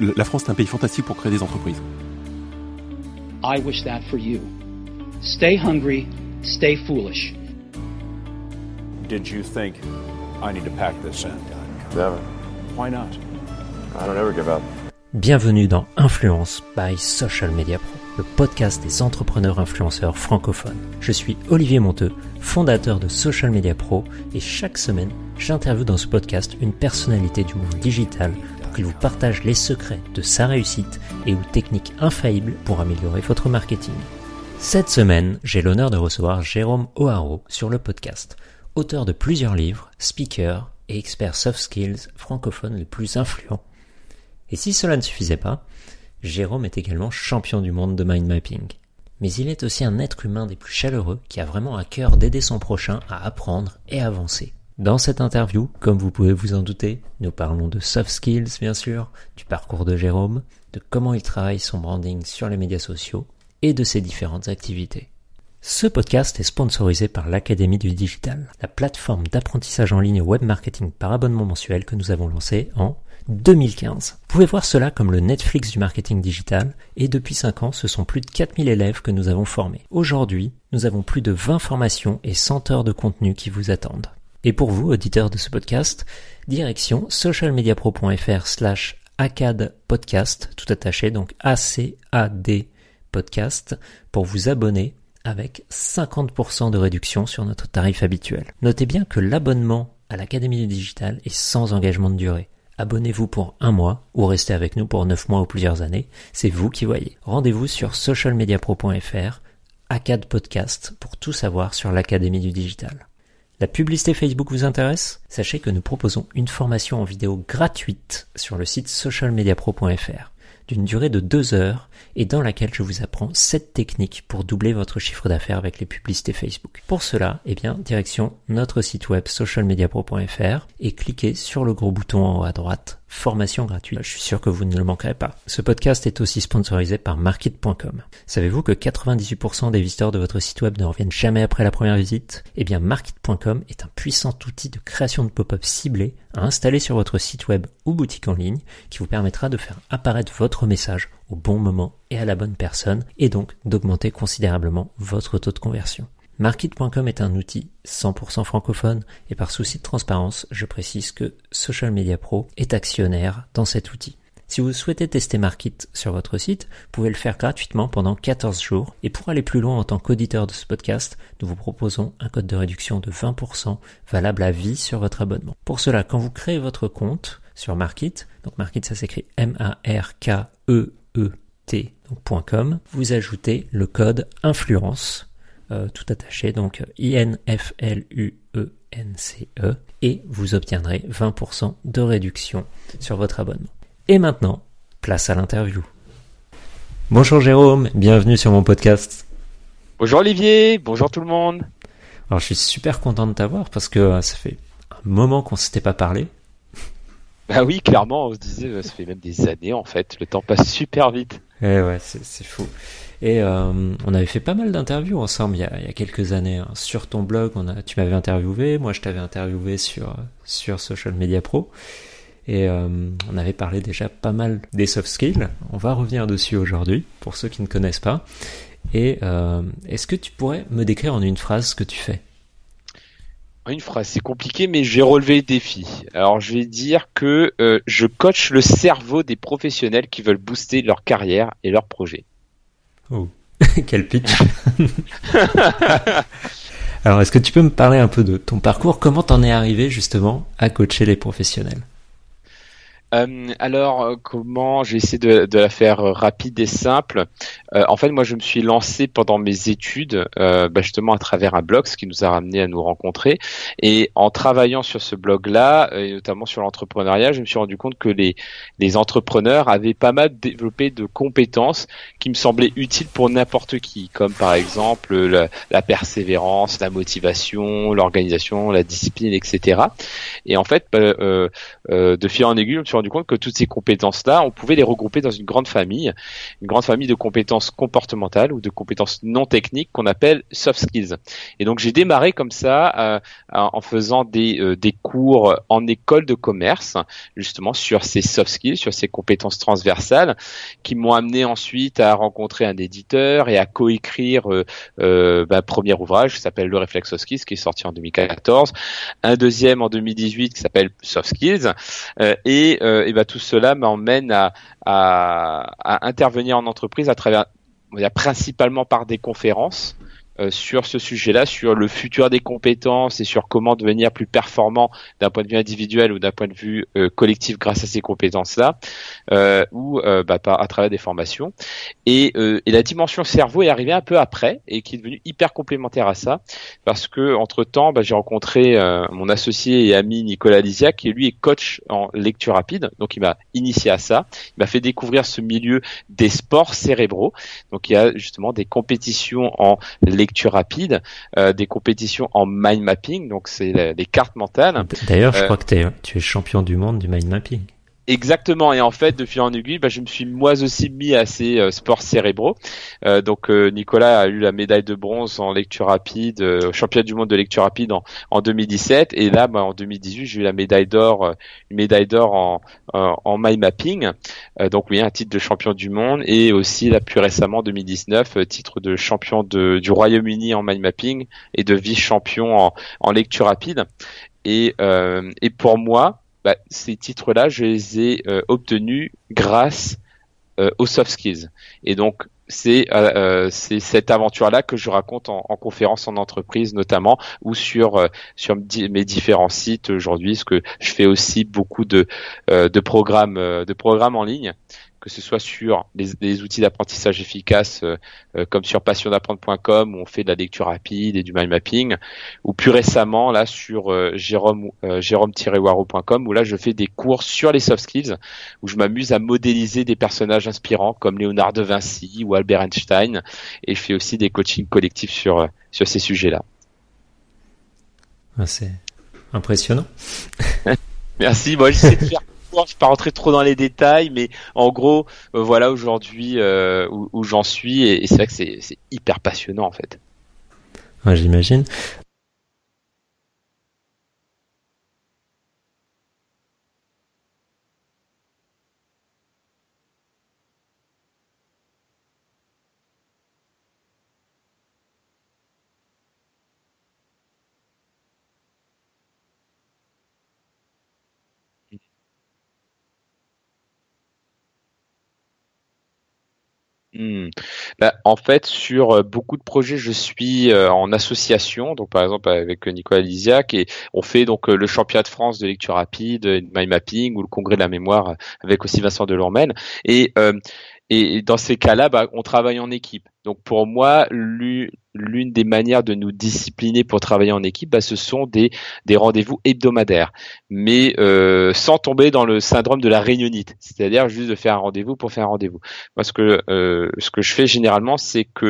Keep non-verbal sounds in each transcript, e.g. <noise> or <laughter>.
La France est un pays fantastique pour créer des entreprises. I wish that for you. Stay hungry, stay foolish. Did you think I need to pack this in? Never. Why not? I don't ever give up. Bienvenue dans Influence by Social Media Pro, le podcast des entrepreneurs influenceurs francophones. Je suis Olivier Monteux, fondateur de Social Media Pro, et chaque semaine, j'interviewe dans ce podcast une personnalité du monde digital qu'il vous partage les secrets de sa réussite et ou techniques infaillibles pour améliorer votre marketing. Cette semaine, j'ai l'honneur de recevoir Jérôme O'Haro sur le podcast, auteur de plusieurs livres, speaker et expert soft skills francophone les plus influents et si cela ne suffisait pas, Jérôme est également champion du monde de mind mapping. Mais il est aussi un être humain des plus chaleureux qui a vraiment à cœur d'aider son prochain à apprendre et avancer. Dans cette interview, comme vous pouvez vous en douter, nous parlons de soft skills bien sûr, du parcours de Jérôme, de comment il travaille son branding sur les médias sociaux et de ses différentes activités. Ce podcast est sponsorisé par l'Académie du Digital, la plateforme d'apprentissage en ligne web marketing par abonnement mensuel que nous avons lancée en 2015. Vous pouvez voir cela comme le Netflix du marketing digital et depuis 5 ans, ce sont plus de 4000 élèves que nous avons formés. Aujourd'hui, nous avons plus de 20 formations et 100 heures de contenu qui vous attendent. Et pour vous, auditeurs de ce podcast, direction socialmediapro.fr slash ACAD podcast, tout attaché, donc A-C-A-D podcast, pour vous abonner avec 50% de réduction sur notre tarif habituel. Notez bien que l'abonnement à l'Académie du Digital est sans engagement de durée. Abonnez-vous pour un mois ou restez avec nous pour 9 mois ou plusieurs années. C'est vous qui voyez. Rendez-vous sur socialmediapro.fr, ACAD Podcast, pour tout savoir sur l'Académie du Digital. La publicité Facebook vous intéresse? Sachez que nous proposons une formation en vidéo gratuite sur le site socialmediapro.fr d'une durée de 2 heures et dans laquelle je vous apprends 7 techniques pour doubler votre chiffre d'affaires avec les publicités Facebook. Pour cela, eh bien, direction notre site web socialmediapro.fr et cliquez sur le gros bouton en haut à droite formation gratuite. Je suis sûr que vous ne le manquerez pas. Ce podcast est aussi sponsorisé par Market.com. Savez-vous que 98% des visiteurs de votre site web ne reviennent jamais après la première visite? Eh bien, Market.com est un puissant outil de création de pop-up ciblés à installer sur votre site web ou boutique en ligne qui vous permettra de faire apparaître votre message au bon moment et à la bonne personne et donc d'augmenter considérablement votre taux de conversion. Market.com est un outil 100% francophone et par souci de transparence, je précise que Social Media Pro est actionnaire dans cet outil. Si vous souhaitez tester Market sur votre site, vous pouvez le faire gratuitement pendant 14 jours. Et pour aller plus loin en tant qu'auditeur de ce podcast, nous vous proposons un code de réduction de 20% valable à vie sur votre abonnement. Pour cela, quand vous créez votre compte sur Market, donc Market ça s'écrit M-A-R-K-E-E-T, vous ajoutez le code influence euh, tout attaché, donc I-N-F-L-U-E-N-C-E, e, et vous obtiendrez 20% de réduction sur votre abonnement. Et maintenant, place à l'interview. Bonjour Jérôme, bienvenue sur mon podcast. Bonjour Olivier, bonjour tout le monde. Alors je suis super content de t'avoir parce que euh, ça fait un moment qu'on s'était pas parlé. Bah oui, clairement, on se disait, euh, ça fait même des années en fait, le temps passe super vite. Eh ouais, c'est fou. Et euh, on avait fait pas mal d'interviews ensemble il y, a, quelques années hein. sur ton blog. Tu m'avais interviewé, moi je t'avais interviewé sur sur Social Media Pro, et euh, on avait parlé déjà pas mal des soft skills. On va revenir dessus aujourd'hui pour ceux qui ne connaissent pas. Et euh, est-ce que tu pourrais me décrire en une phrase ce que tu fais? Une phrase, c'est compliqué, mais j'ai relevé le défi. Alors, je vais dire que euh, je coach le cerveau des professionnels qui veulent booster leur carrière et leur projet. Oh, <laughs> quel pitch. <laughs> Alors, est-ce que tu peux me parler un peu de ton parcours? Comment t'en es arrivé justement à coacher les professionnels? Euh, alors, euh, comment j'ai essayé de, de, la faire euh, rapide et simple. Euh, en fait, moi, je me suis lancé pendant mes études, euh, bah, justement à travers un blog, ce qui nous a ramené à nous rencontrer. Et en travaillant sur ce blog-là, et notamment sur l'entrepreneuriat, je me suis rendu compte que les, les entrepreneurs avaient pas mal développé de compétences qui me semblaient utiles pour n'importe qui, comme par exemple la, la persévérance, la motivation, l'organisation, la discipline, etc. Et en fait, bah, de fil en aiguille, je me suis rendu compte que toutes ces compétences-là, on pouvait les regrouper dans une grande famille, une grande famille de compétences comportementales ou de compétences non techniques qu'on appelle soft skills. Et donc j'ai démarré comme ça en faisant des, des cours en école de commerce, justement sur ces soft skills, sur ces compétences transversales, qui m'ont amené ensuite à rencontrer un éditeur et à coécrire euh, bah, premier ouvrage qui s'appelle Le Réflexe Soft Skills, qui est sorti en 2014, un deuxième en 2018 qui s'appelle Soft Skills, euh, et, euh, et bah, tout cela m'emmène à, intervenir en entreprise à travers, principalement par des conférences. Euh, sur ce sujet-là, sur le futur des compétences et sur comment devenir plus performant d'un point de vue individuel ou d'un point de vue euh, collectif grâce à ces compétences-là, euh, ou bah, à travers des formations. Et, et, la dimension cerveau est arrivée un peu après et qui est devenue hyper complémentaire à ça, parce que entre temps, bah, j'ai rencontré mon associé et ami Nicolas Lisiac, qui lui est coach en lecture rapide, donc il m'a initié à ça, il m'a fait découvrir ce milieu des sports cérébraux. Donc il y a justement des compétitions en lecture rapide, euh, des compétitions en mind mapping, donc c'est les cartes mentales. D'ailleurs, je euh, crois que es, tu es champion du monde du mind mapping. Exactement. Et en fait, de fil en aiguille, bah, je me suis moi aussi mis à ces euh, sports cérébraux. Euh, donc euh, Nicolas a eu la médaille de bronze en lecture rapide, au championnat du monde de lecture rapide en, en 2017. Et là, bah, en 2018, j'ai eu la médaille d'or, une médaille d'or en, en mind mapping. donc oui, un titre de champion du monde et aussi là plus récemment, en 2019, titre de champion de, du Royaume-Uni en mind mapping et de vice champion en, en lecture rapide. Et, et pour moi, bah, ces titres-là, je les ai euh, obtenus grâce euh, aux soft skills. Et donc, c'est euh, c'est cette aventure-là que je raconte en, en, conférence en entreprise notamment ou sur mes différents sites aujourd'hui, ce que je fais aussi beaucoup de programmes en ligne que ce soit sur les, outils d'apprentissage efficaces euh, euh, comme sur passiondapprendre.com où on fait de la lecture rapide et du mind mapping, ou plus récemment là sur euh, Jérôme Jérôme-waro.com où là je fais des cours sur les soft skills où je m'amuse à modéliser des personnages inspirants comme Léonard de Vinci ou Albert Einstein et je fais aussi des coachings collectifs sur sur ces sujets-là. Ah, c'est impressionnant. <laughs> Merci. Moi, j'essaie de faire je ne vais pas rentrer trop dans les détails, mais en gros, euh, voilà aujourd'hui euh, où, j'en suis, et, c'est vrai que c'est hyper passionnant en fait. J'imagine. Hmm. Bah, en fait, sur euh, beaucoup de projets, je suis euh, en association, donc par exemple avec Nicolas Lisiac, et on fait donc euh, le championnat de France de lecture rapide, mind mapping ou le congrès de la mémoire avec aussi Vincent Delormel. Et et dans ces cas-là, bah, on travaille en équipe. Donc pour moi, l'une des manières de nous discipliner pour travailler en équipe, bah, ce sont des, des rendez-vous hebdomadaires, mais euh, sans tomber dans le syndrome de la réunionite, c'est-à-dire juste de faire un rendez-vous pour faire un rendez-vous. Moi, ce que euh, ce que je fais généralement, c'est que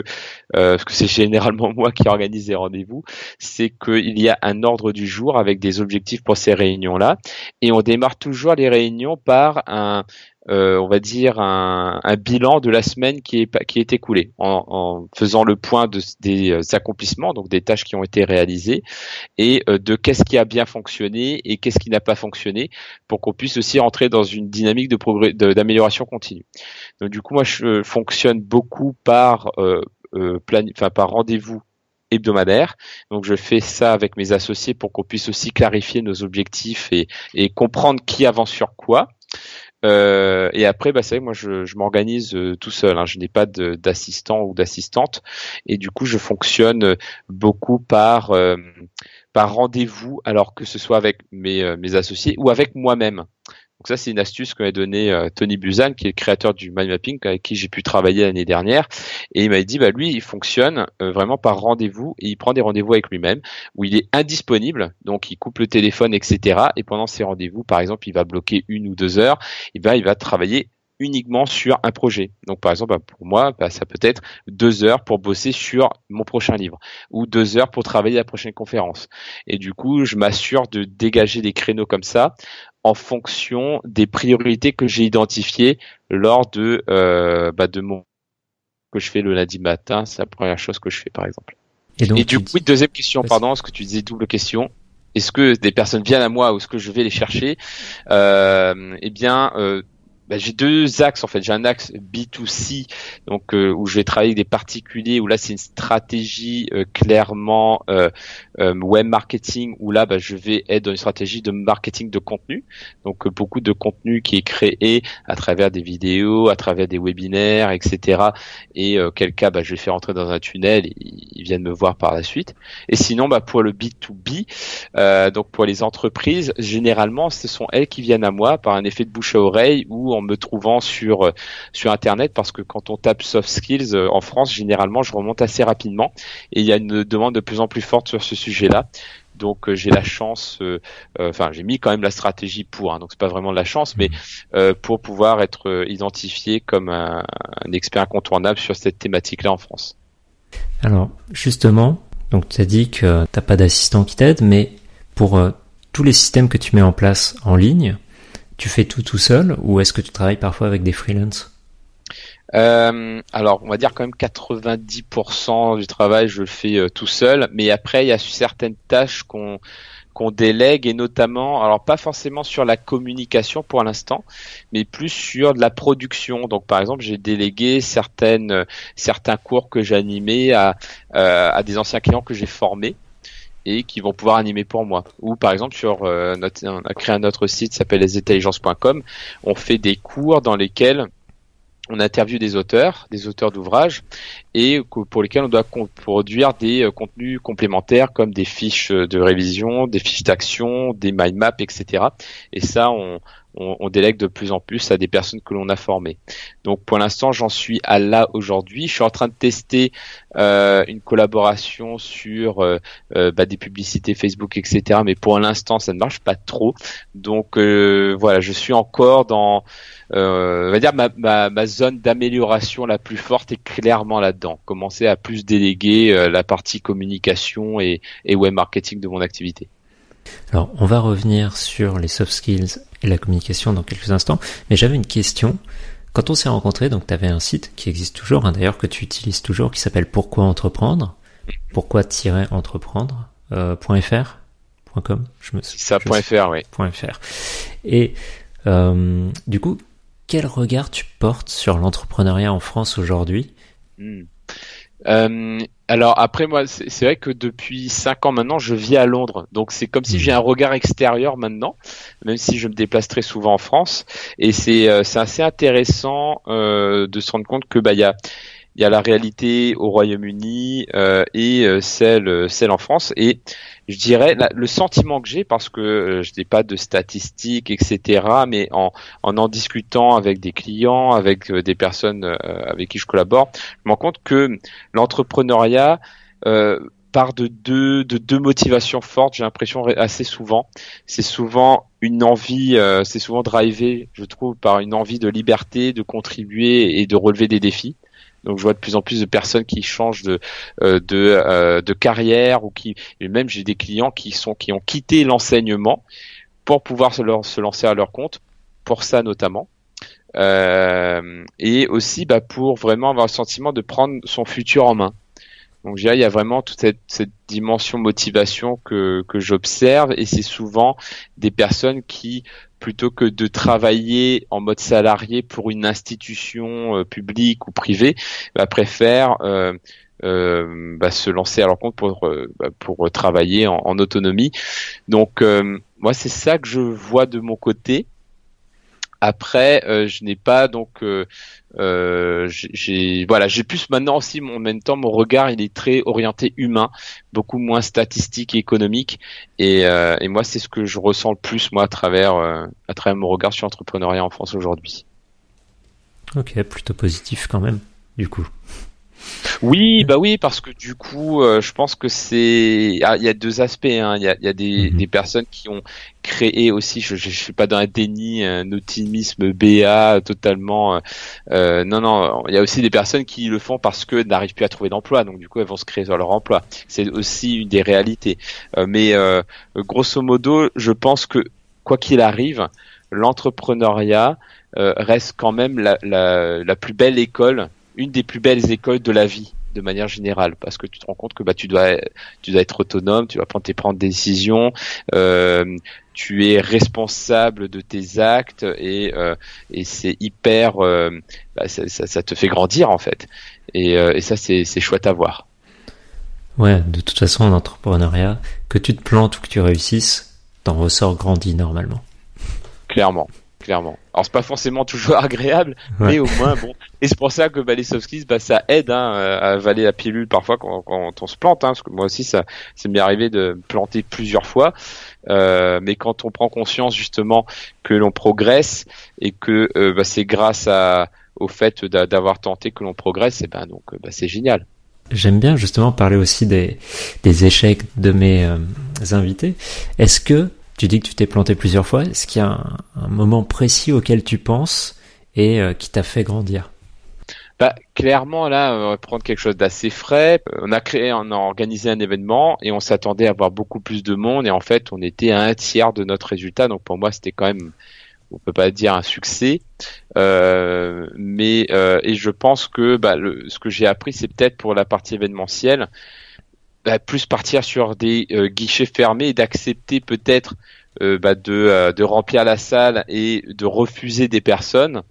euh, parce que c'est généralement <laughs> moi qui organise les rendez-vous, c'est qu'il y a un ordre du jour avec des objectifs pour ces réunions-là, et on démarre toujours les réunions par un euh, on va dire un, bilan de la semaine qui est qui est écoulée faisant le point de, des euh, accomplissements donc des tâches qui ont été réalisées et euh, de qu'est-ce qui a bien fonctionné et qu'est-ce qui n'a pas fonctionné pour qu'on puisse aussi entrer dans une dynamique d'amélioration continue. Donc du coup moi je fonctionne beaucoup par euh, plan, par rendez-vous hebdomadaire. Donc je fais ça avec mes associés pour qu'on puisse aussi clarifier nos objectifs et comprendre qui avance sur quoi. Euh, et après, bah, c'est moi, je, m'organise euh, tout seul. Hein. Je n'ai pas d'assistant ou d'assistante, et du coup, je fonctionne beaucoup par euh, par rendez-vous, alors que ce soit avec mes, mes associés ou avec moi-même. Donc ça, c'est une astuce que m'a donné euh, Tony Buzan, qui est le créateur du mind mapping, avec qui j'ai pu travailler l'année dernière. Et il m'a dit, bah lui, il fonctionne euh, vraiment par rendez-vous et il prend des rendez-vous avec lui-même, où il est indisponible, donc il coupe le téléphone, etc. Et pendant ces rendez-vous, par exemple, il va bloquer une ou deux heures, et ben il va travailler uniquement sur un projet. Donc par exemple, bah, pour moi, bah, ça peut être deux heures pour bosser sur mon prochain livre ou deux heures pour travailler la prochaine conférence. Et du coup, je m'assure de dégager des créneaux comme ça en fonction des priorités que j'ai identifiées lors de, euh, bah, de mon que je fais le lundi matin. C'est la première chose que je fais, par exemple. Et, donc, Et du coup, dis- deuxième question, pardon, est-ce que tu disais double question Est-ce que des personnes viennent à moi ou est-ce que je vais les chercher? Euh, Eh bien, euh, bah, j'ai deux axes en fait. J'ai un axe B2C, donc euh, où je vais travailler avec des particuliers, où là c'est une stratégie euh, clairement euh, euh, web marketing, où là bah, je vais être dans une stratégie de marketing de contenu. Donc euh, beaucoup de contenu qui est créé à travers des vidéos, à travers des webinaires, etc. Et euh, quel cas bah, je vais faire entrer dans un tunnel, ils viennent me voir par la suite. Et sinon, pour le B2B, euh, donc pour les entreprises, généralement, ce sont elles qui viennent à moi par un effet de bouche à oreille ou en me trouvant sur euh, sur Internet, parce que quand on tape soft skills euh, en France, généralement, je remonte assez rapidement et il y a une demande de plus en plus forte sur ce sujet-là. Donc euh, j'ai la chance, euh, euh, enfin j'ai mis quand même la stratégie pour, hein, donc c'est pas vraiment de la chance, mais euh, pour pouvoir être identifié comme un, un expert incontournable sur cette thématique-là en France. Alors, justement, donc tu as dit que t'as pas d'assistant qui t'aide, mais pour tous les systèmes que tu mets en place en ligne, tu fais tout tout seul ou est-ce que tu travailles parfois avec des freelances? Euh, alors, on va dire quand même 90% du travail, je le fais euh, tout seul. Mais après, il y a certaines tâches qu'on qu'on délègue et notamment, alors pas forcément sur la communication pour l'instant, mais plus sur de la production. Donc, par exemple, j'ai délégué certaines euh, certains cours que j'ai animés à euh, à des anciens clients que j'ai formés et qui vont pouvoir animer pour moi. Ou par exemple sur euh, notre, on a créé un autre site s'appelle lesintelligences.com. On fait des cours dans lesquels on interviewe des auteurs, des auteurs d'ouvrages, et pour lesquels on doit produire des euh, contenus complémentaires comme des fiches euh, de révision, des fiches d'action, des mind maps, etc. Et ça, on, on, délègue de plus en plus à des personnes que l'on a formées. Donc pour l'instant, j'en suis à là aujourd'hui. Je suis en train de tester euh, une collaboration sur euh, euh, bah, des publicités Facebook, etc. Mais pour l'instant, ça ne marche pas trop. Donc voilà, je suis encore dans on va dire ma, zone d'amélioration la plus forte est clairement là-dedans. Commencer à plus déléguer la partie communication et web marketing de mon activité. Alors, on va revenir sur les soft skills et la communication dans quelques instants, mais j'avais une question. Quand on s'est rencontrés, donc tu avais un site qui existe toujours, hein, d'ailleurs que tu utilises toujours, qui s'appelle Pourquoi entreprendre? Pourquoi-entreprendre euh, .fr .com? Je me ça, je point .fr, oui. point .fr. Et euh, du coup, quel regard tu portes sur l'entrepreneuriat en France aujourd'hui? Hmm. Euh, alors après moi, c'est vrai que depuis cinq ans maintenant, je vis à Londres, donc c'est comme si Mhm. j'ai un regard extérieur maintenant, même si je me déplace très souvent en France, et c'est euh, c'est assez intéressant euh, de se rendre compte que bah il y a il y a la réalité au Royaume-Uni euh, et euh, celle euh, celle en France. Et je dirais le sentiment que j'ai parce que je n'ai pas de statistiques etc mais en en discutant avec des clients avec des personnes avec qui je collabore je me rends compte que l'entrepreneuriat part de deux de deux motivations fortes j'ai l'impression assez souvent. C'est souvent une envie euh, c'est souvent drivé je trouve par une envie de liberté de contribuer et de relever des défis donc je vois de plus en plus de personnes qui changent de euh, de, euh, de carrière ou qui et même j'ai des clients qui sont qui ont quitté l'enseignement pour pouvoir se, se lancer à leur compte pour ça notamment. Euh, et aussi bah, pour vraiment avoir le sentiment de prendre son futur en main. Donc je dirais, il y a vraiment toute cette, cette dimension motivation que, que j'observe et c'est souvent des personnes qui, plutôt que de travailler en mode salarié pour une institution euh, publique ou privée, bah, préfèrent euh, euh, bah, se lancer à leur compte pour, euh, bah, pour travailler en, en autonomie. Donc euh, moi c'est ça que je vois de mon côté. Après, euh, je n'ai pas donc euh, euh, j'ai- voilà j'ai plus maintenant aussi mon en même temps mon regard il est très orienté humain beaucoup moins statistique et économique et, euh, et moi c'est ce que je ressens le plus moi à travers euh, à travers mon regard sur l'entrepreneuriat en France aujourd'hui Ok, plutôt positif quand même, du coup. Oui bah oui parce que du coup euh, je pense que c'est ah, il y a deux aspects hein. il y a, y a des, Mhm. des personnes qui ont créé aussi je, je, je suis pas dans un déni un optimisme BA totalement euh, euh, non non il y a aussi des personnes qui le font parce que n'arrivent plus à trouver d'emploi donc du coup elles vont se créer sur leur emploi c'est aussi une des réalités Euh, mais euh, grosso modo je pense que quoi qu'il arrive l'entrepreneuriat euh, reste quand même la, la, la plus belle école une des plus belles écoles de la vie de manière générale parce que tu te rends compte que bah tu dois tu dois être autonome tu dois prendre tes prendre des décisions euh, tu es responsable de tes actes et euh, et c'est hyper euh, bah, ça, ça, ça, te fait grandir en fait. Et, euh, et ça c'est c'est chouette à voir. Ouais de toute façon en entrepreneuriat que tu te plantes ou que tu réussisses t'en ressors grandi normalement. Clairement clairement. Alors c'est pas forcément toujours <laughs> agréable, mais au moins bon. Et c'est pour ça que bah, les soft skills, bah, ça aide hein, à avaler la pilule parfois quand, quand on se plante. Hein, parce que moi aussi, ça, c'est m'est arrivé de planter plusieurs fois. Euh, mais quand on prend conscience justement que l'on progresse et que euh, bah, c'est grâce à, au fait d'avoir tenté que l'on progresse, et ben donc bah, c'est génial. J'aime bien justement parler aussi des, des échecs de mes euh, invités. Est-ce que tu dis que tu t'es planté plusieurs fois. Est-ce qu'il y a un, moment précis auquel tu penses et euh, qui t'a fait grandir? Bah, clairement, là, on va prendre quelque chose d'assez frais. On a créé, on a organisé un événement et on s'attendait à avoir beaucoup plus de monde et en fait, on était à un tiers de notre résultat. Donc pour moi, c'était quand même, on peut pas dire un succès, euh, mais euh, et je pense que bah, ce que j'ai appris, c'est peut-être pour la partie événementielle, bah, plus partir sur des euh, guichets fermés et d'accepter peut-être euh, bah, euh, de remplir la salle et de refuser des personnes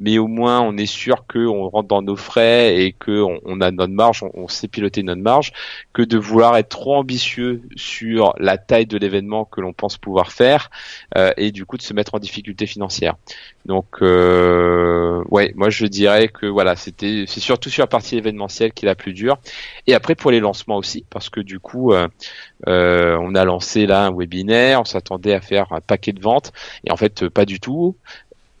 mais au moins on est sûr qu'on rentre dans nos frais et qu'on on a notre marge, on, sait piloter notre marge, que de vouloir être trop ambitieux sur la taille de l'événement que l'on pense pouvoir faire euh, et du coup de se mettre en difficulté financière. Donc euh, ouais, moi je dirais que voilà, c'était c'est surtout sur la partie événementielle qui est la plus dure. Et après pour les lancements aussi, parce que du coup euh, euh on a lancé là un webinaire, on s'attendait à faire un paquet de ventes et en fait pas du tout.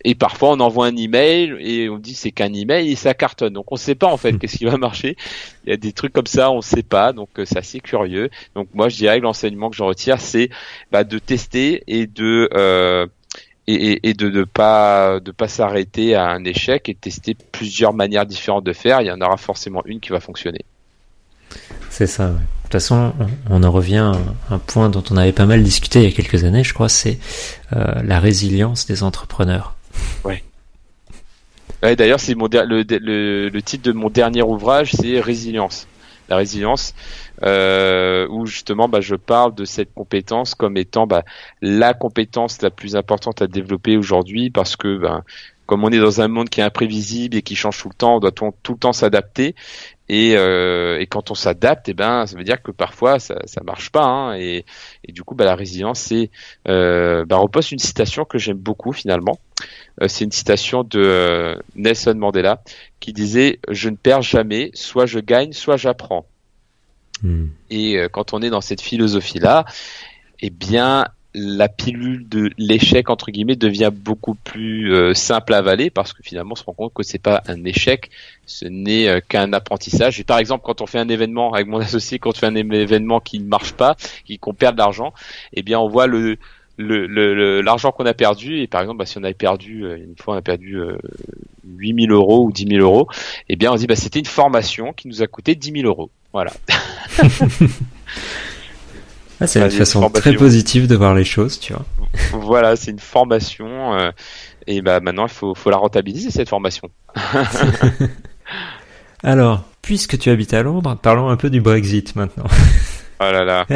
Et parfois, on envoie un email et on dit c'est qu'un email et ça cartonne. Donc, on ne sait pas en fait hmm. qu'est-ce qui va marcher. Il y a des trucs comme ça, on ne sait pas. Donc, euh, c'est assez curieux. Donc, moi, je dirais que l'enseignement que je retire, c'est bah, de tester et de euh, et, et, de ne pas de pas s'arrêter à un échec et tester plusieurs manières différentes de faire. Il y en aura forcément une qui va fonctionner. C'est ça. Ouais. De toute façon, on en revient à un point dont on avait pas mal discuté il y a quelques années, je crois, c'est euh, la résilience des entrepreneurs. Ouais. D'ailleurs, c'est le, le, titre de mon dernier ouvrage, c'est Résilience. La résilience, euh, où justement, bah, je parle de cette compétence comme étant bah, la compétence la plus importante à développer aujourd'hui, parce que bah, comme on est dans un monde qui est imprévisible et qui change tout le temps, on doit tout, le temps s'adapter. Et, euh, et, quand on s'adapte, et eh ben, ça veut dire que parfois ça, ça marche pas. Hein, et, et, du coup, bah, la résilience, c'est euh, bah, repose une citation que j'aime beaucoup finalement. Euh, c'est une citation de Nelson Mandela qui disait "Je ne perds jamais, soit je gagne, soit j'apprends." Hmm. Et euh, quand on est dans cette philosophie-là, eh bien, la pilule de l'échec entre guillemets devient beaucoup plus euh, simple à avaler parce que finalement on se rend compte que c'est pas un échec, ce n'est euh, qu'un apprentissage. Et par exemple, quand on fait un événement avec mon <laughs> associé, quand on fait un événement qui ne marche pas, qui qu'on perd de l'argent, eh bien on voit le l'argent qu'on a perdu. Et par exemple bah, si on avait perdu euh, une fois on a perdu euh, 8000 euros ou 10 000 euros eh bien on dit bah c'était une formation qui nous a coûté 10 000 euros. Voilà <laughs> Ah, c'est une façon très positive de voir les choses, tu vois. <laughs> voilà, c'est une formation euh, et bah maintenant il faut, faut la rentabiliser cette formation. <laughs> <laughs> Alors, puisque tu habites à Londres, parlons un peu du Brexit maintenant. oh là là.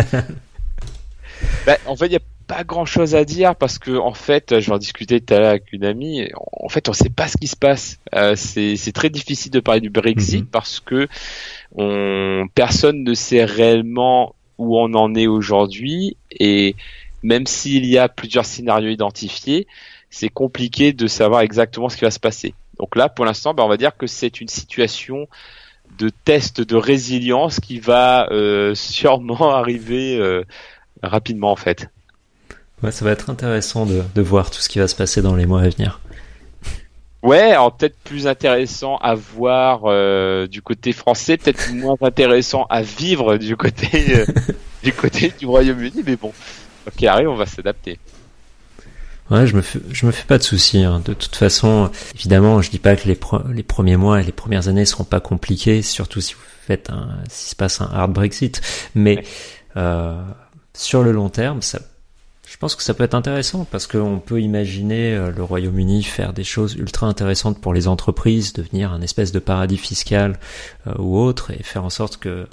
bah, en fait, il n'y a pas grand chose à dire parce que en fait, je vais en discuter tout à l'heure avec une amie. En fait, on ne sait pas ce qui se passe. Euh, c'est très difficile de parler du Brexit mhm. parce que on, personne ne sait réellement où on en est aujourd'hui et même s'il y a plusieurs scénarios identifiés, c'est compliqué de savoir exactement ce qui va se passer. Donc là, pour l'instant, ben, on va dire que c'est une situation de test de résilience qui va euh, <laughs> sûrement arriver euh, rapidement en fait. Ouais, ça va être intéressant de, de voir tout ce qui va se passer dans les mois à venir. Ouais, alors peut-être plus intéressant à voir euh, du côté français, peut-être <laughs> moins intéressant à vivre du côté euh, <laughs> du côté du Royaume-Uni, mais bon, ok, arrive, on va s'adapter. Ouais, je me fais, je me fais pas de soucis. Hein. De toute façon, évidemment, je dis pas que les, les premiers mois et les premières années seront pas compliqués, surtout si vous faites un, s'il se passe un hard Brexit. Mais euh, sur le long terme, ça Je pense que ça peut être intéressant parce qu'on peut imaginer euh, le Royaume-Uni faire des choses ultra intéressantes pour les entreprises, devenir un espèce de paradis fiscal euh, ou autre et faire en sorte que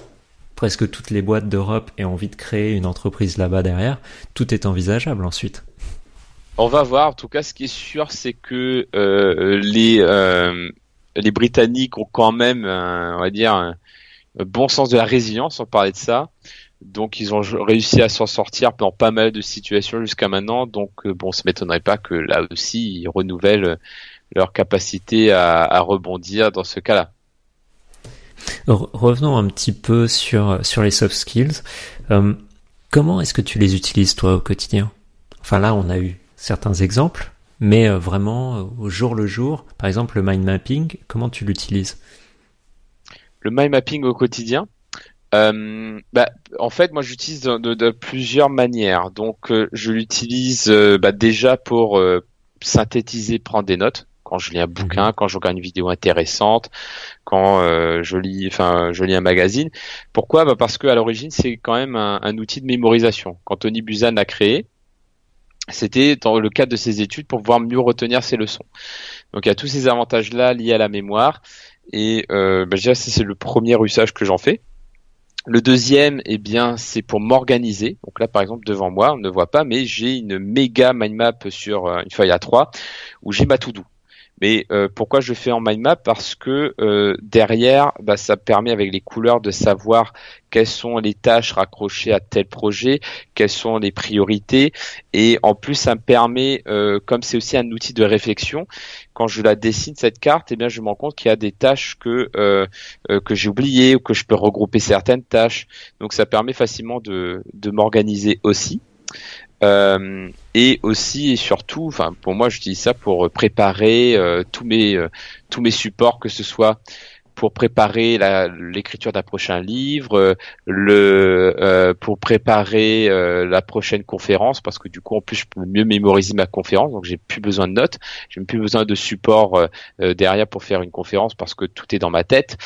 presque toutes les boîtes d'Europe aient envie de créer une entreprise là-bas derrière. Tout est envisageable ensuite. On va voir. En tout cas, ce qui est sûr, c'est que euh, les les Britanniques ont quand même, on va dire, un bon sens de la résilience. On parlait de ça. Donc ils ont réussi à s'en sortir dans pas mal de situations jusqu'à maintenant. Donc euh, bon, ça m'étonnerait pas que là aussi ils renouvellent leur capacité à, rebondir dans ce cas-là. Revenons un petit peu sur sur les soft skills. Euh, comment est-ce que tu les utilises toi au quotidien? Enfin là, on a eu certains exemples, mais euh, vraiment au jour le jour. Par exemple, le mind mapping, comment tu l'utilises? Le mind mapping au quotidien? Euh, bah, en fait, moi, j'utilise de, plusieurs manières. Donc, euh, je l'utilise euh, bah, déjà pour euh, synthétiser, prendre des notes quand je lis un bouquin, mhm. quand je regarde une vidéo intéressante, quand je lis, enfin, je lis un magazine. Pourquoi? Bah Parce que à l'origine, c'est quand même un, un, outil de mémorisation. Quand Tony Buzan l'a créé, c'était dans le cadre de ses études pour pouvoir mieux retenir ses leçons. Donc, il y a tous ces avantages-là liés à la mémoire. Et euh, bah, déjà, c'est le premier usage que j'en fais. Le deuxième, eh bien, c'est pour m'organiser. Donc là, par exemple, devant moi, on ne voit pas, mais j'ai une méga mind map sur euh, une feuille A3 où j'ai ma to-do. Mais euh, pourquoi je fais en mind map? Parce que euh, derrière, bah, ça permet avec les couleurs de savoir quelles sont les tâches raccrochées à tel projet, quelles sont les priorités, et en plus ça me permet, euh, comme c'est aussi un outil de réflexion, quand je la dessine cette carte, eh bien je me rends compte qu'il y a des tâches que que j'ai oubliées ou que je peux regrouper certaines tâches. Donc ça permet facilement de de m'organiser aussi. Euh, et aussi et surtout, enfin pour moi, j'utilise ça pour préparer euh, tous mes euh, tous mes supports, que ce soit pour préparer l'écriture d'un prochain livre, le pour préparer la prochaine conférence, parce que du coup en plus je peux mieux mémoriser ma conférence, donc j'ai plus besoin de notes, j'ai plus besoin de support derrière pour faire une conférence parce que tout est dans ma tête.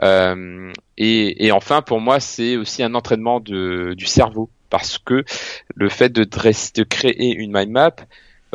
Et, et, enfin pour moi c'est aussi un entraînement de, du cerveau parce que le fait de, créer une mind map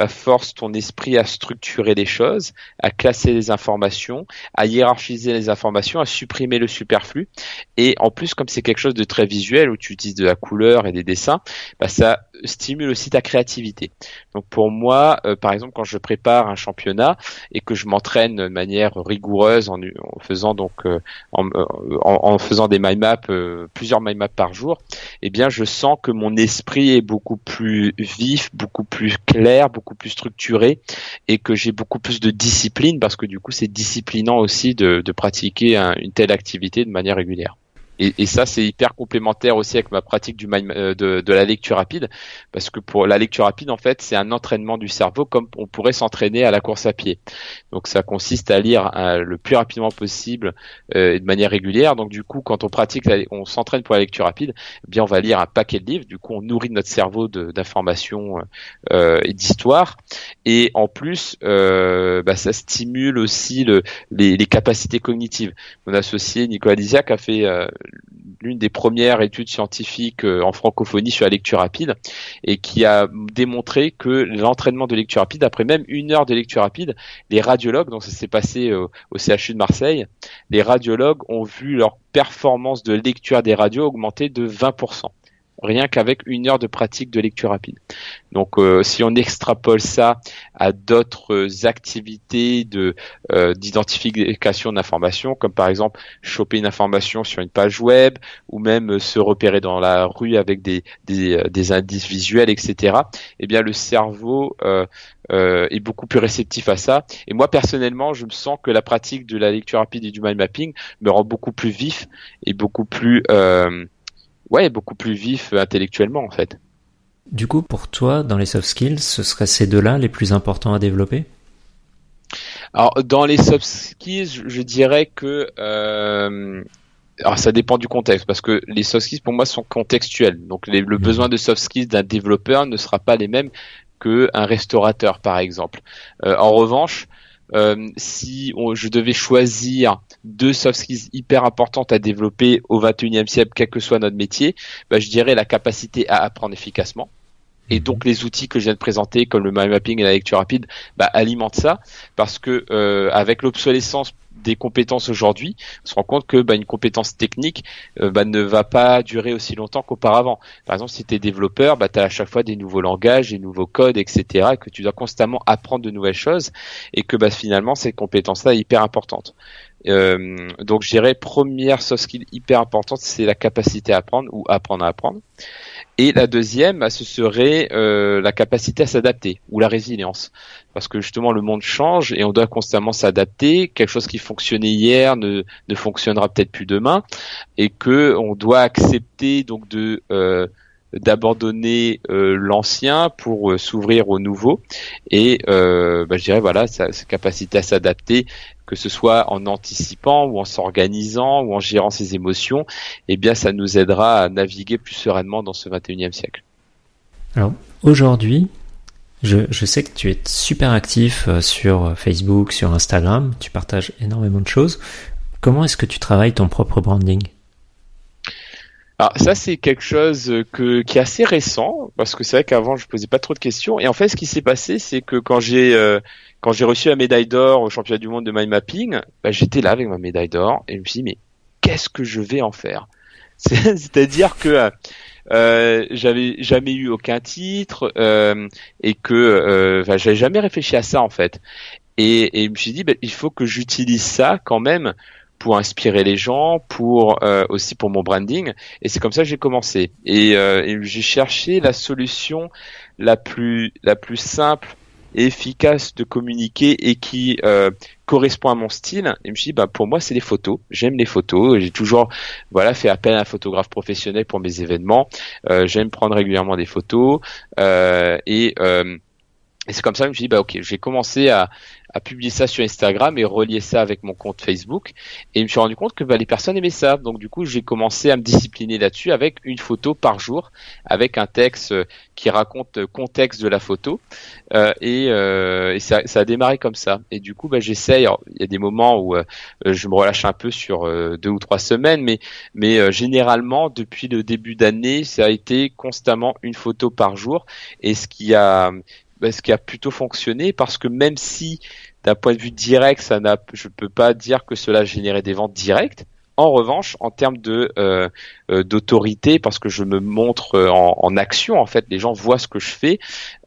force ton esprit à structurer les choses, à classer les informations, à hiérarchiser les informations, à supprimer le superflu. Et en plus, comme c'est quelque chose de très visuel où tu utilises de la couleur et des dessins, bah, ça stimule aussi ta créativité. Donc pour moi, euh, par exemple, quand je prépare un championnat et que je m'entraîne de manière rigoureuse en, faisant donc euh, euh, en, faisant des mind maps, plusieurs mind maps par jour, eh bien je sens que mon esprit est beaucoup plus vif, beaucoup plus clair, beaucoup plus structuré et que j'ai beaucoup plus de discipline parce que du coup c'est disciplinant aussi de, pratiquer une telle activité de manière régulière. Et, et ça, c'est hyper complémentaire aussi avec ma pratique du euh, de, de, la lecture rapide, parce que pour la lecture rapide, en fait, c'est un entraînement du cerveau comme on pourrait s'entraîner à la course à pied. Donc, ça consiste à lire euh, le plus rapidement possible euh, et de manière régulière. Donc, du coup, quand on pratique, on s'entraîne pour la lecture rapide, eh bien, on va lire un paquet de livres. Du coup, on nourrit notre cerveau d'informations euh, et d'histoire. Et en plus, bah, ça stimule aussi le, les, les, capacités cognitives. Mon associé Nicolas Lisiac a fait l'une des premières études scientifiques euh, en francophonie sur la lecture rapide et qui a démontré que l'entraînement de lecture rapide, après même une heure de lecture rapide, les radiologues, donc ça s'est passé euh, au CHU de Marseille, les radiologues ont vu leur performance de lecture des radios augmenter de 20% rien qu'avec une heure de pratique de lecture rapide. Donc euh, si on extrapole ça à d'autres activités de euh, d'identification d'informations, comme par exemple choper une information sur une page web, ou même se repérer dans la rue avec des, des, des indices visuels, etc. Eh bien le cerveau euh, est beaucoup plus réceptif à ça. Et moi personnellement, je me sens que la pratique de la lecture rapide et du mind mapping me rend beaucoup plus vif et beaucoup plus ouais, beaucoup plus vif euh, intellectuellement en fait. Du coup, pour toi, dans les soft skills, ce seraient ces deux-là les plus importants à développer? Alors, dans les soft skills, je dirais que euh, alors ça dépend du contexte parce que les soft skills pour moi sont contextuels. Donc le mhm. besoin de soft skills d'un développeur ne sera pas les mêmes qu'un restaurateur par exemple. Euh, en revanche, euh, si je devais choisir deux soft skills hyper importantes à développer au 21e siècle, quel que soit notre métier, bah, je dirais la capacité à apprendre efficacement. Et Mhm. donc les outils que je viens de présenter, comme le mind mapping et la lecture rapide, bah, alimentent ça, parce que euh, avec l'obsolescence des compétences aujourd'hui, on se rend compte que bah, une compétence technique euh, bah, ne va pas durer aussi longtemps qu'auparavant. Par exemple, si tu es développeur, bah, tu as à chaque fois des nouveaux langages, des nouveaux codes, etc., et que tu dois constamment apprendre de nouvelles choses, et que bah, finalement, ces compétences-là sont hyper importantes. Euh, donc, je dirais, première soft skill hyper importante, c'est la capacité à apprendre ou apprendre à apprendre. Et la deuxième, bah, ce serait euh, la capacité à s'adapter ou la résilience. Parce que justement, le monde change et on doit constamment s'adapter. Quelque chose qui fonctionnait hier ne, ne fonctionnera peut-être plus demain. Et que on doit accepter donc de euh, d'abandonner euh, l'ancien pour euh, s'ouvrir au nouveau. Et euh, bah, je dirais, voilà, sa, capacité à s'adapter, que ce soit en anticipant ou en s'organisant ou en gérant ses émotions, eh bien, ça nous aidera à naviguer plus sereinement dans ce 21e siècle. Alors aujourd'hui, je, je sais que tu es super actif euh, sur Facebook, sur Instagram, tu partages énormément de choses. Comment est-ce que tu travailles ton propre branding? Alors ça c'est quelque chose que qui est assez récent parce que c'est vrai qu'avant je posais pas trop de questions et en fait ce qui s'est passé c'est que quand j'ai euh, quand j'ai reçu la médaille d'or au championnat du monde de mind mapping, bah, j'étais là avec ma médaille d'or et je me suis dit mais qu'est-ce que je vais en faire? C'est- <laughs> C'est-à-dire que euh, j'avais jamais eu aucun titre euh, et que euh, j'avais jamais réfléchi à ça en fait. Et, et je me suis dit bah, il faut que j'utilise ça quand même pour inspirer les gens, pour euh, aussi pour mon branding. Et c'est comme ça que j'ai commencé. Et, euh, j'ai cherché la solution la plus la plus simple et efficace de communiquer et qui euh, correspond à mon style. Et je me suis dit, bah, pour moi, c'est les photos. J'aime les photos. J'ai toujours voilà, fait appel à un photographe professionnel pour mes événements. Euh, J'aime prendre régulièrement des photos. Euh, et euh, et c'est comme ça que je me suis dit, bah, ok, j'ai commencé à, à publier ça sur Instagram et relier ça avec mon compte Facebook. Et je me suis rendu compte que bah, les personnes aimaient ça. Donc du coup, j'ai commencé à me discipliner là-dessus avec une photo par jour, avec un texte euh, qui raconte le contexte de la photo. Euh, et euh, et ça, ça a démarré comme ça. Et du coup, bah, j'essaye. Il y a des moments où euh, je me relâche un peu sur euh, deux ou trois semaines, mais mais euh, généralement depuis le début d'année, ça a été constamment une photo par jour. Et ce qui a bah, ce qui a plutôt fonctionné parce que même si d'un point de vue direct, ça n'a, je peux pas dire que cela générait des ventes directes. En revanche, en termes de euh, euh, d'autorité, parce que je me montre euh, en, en action, en fait, les gens voient ce que je fais,